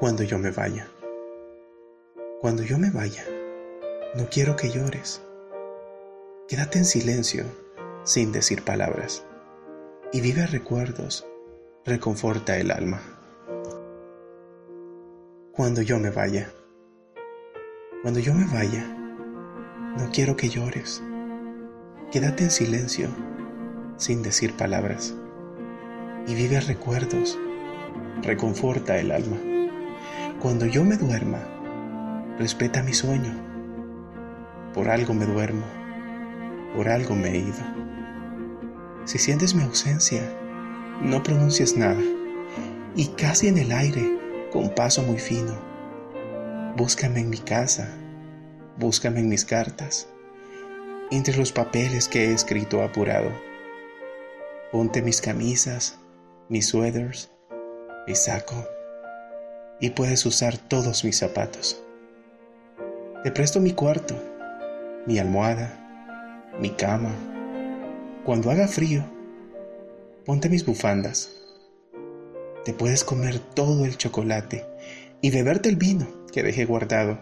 Cuando yo me vaya. Cuando yo me vaya, no quiero que llores. Quédate en silencio, sin decir palabras, y vive recuerdos, reconforta el alma. Cuando yo me vaya. Cuando yo me vaya, no quiero que llores. Quédate en silencio, sin decir palabras, y vive recuerdos, reconforta el alma. Cuando yo me duerma, respeta mi sueño. Por algo me duermo, por algo me he ido. Si sientes mi ausencia, no pronuncies nada, y casi en el aire, con paso muy fino, búscame en mi casa, búscame en mis cartas, entre los papeles que he escrito apurado. Ponte mis camisas, mis suéteres, mi saco, y puedes usar todos mis zapatos. Te presto mi cuarto, mi almohada, mi cama. Cuando haga frío, ponte mis bufandas. Te puedes comer todo el chocolate y beberte el vino que dejé guardado.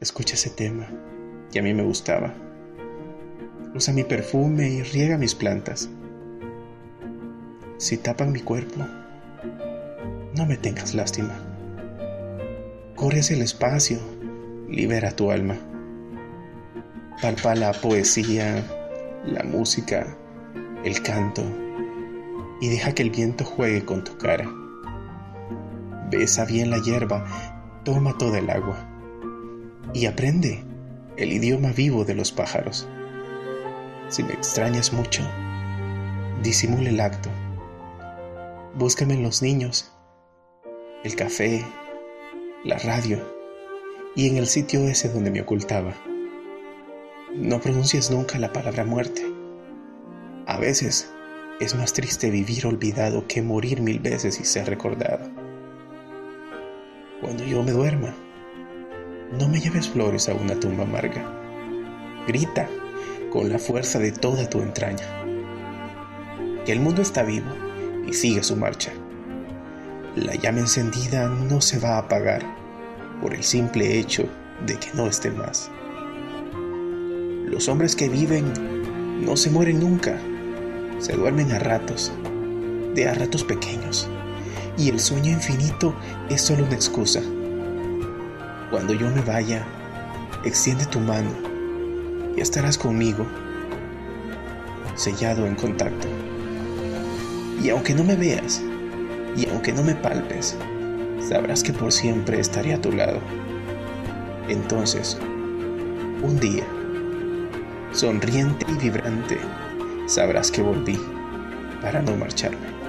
Escucha ese tema que a mí me gustaba. Usa mi perfume y riega mis plantas. Si tapan mi cuerpo, no me tengas lástima. Corre hacia el espacio, libera tu alma. Palpa la poesía, la música, el canto y deja que el viento juegue con tu cara. Besa bien la hierba, toma toda el agua y aprende el idioma vivo de los pájaros. Si me extrañas mucho, disimule el acto. Búscame en los niños el café, la radio y en el sitio ese donde me ocultaba. No pronuncies nunca la palabra muerte. A veces es más triste vivir olvidado que morir mil veces y ser recordado. Cuando yo me duerma, no me lleves flores a una tumba amarga. Grita con la fuerza de toda tu entraña. Que el mundo está vivo y sigue su marcha. La llama encendida no se va a apagar por el simple hecho de que no esté más. Los hombres que viven no se mueren nunca, se duermen a ratos, de a ratos pequeños, y el sueño infinito es solo una excusa. Cuando yo me vaya, extiende tu mano y estarás conmigo, sellado en contacto. Y aunque no me veas, y aunque no me palpes, sabrás que por siempre estaré a tu lado. Entonces, un día, sonriente y vibrante, sabrás que volví para no marcharme.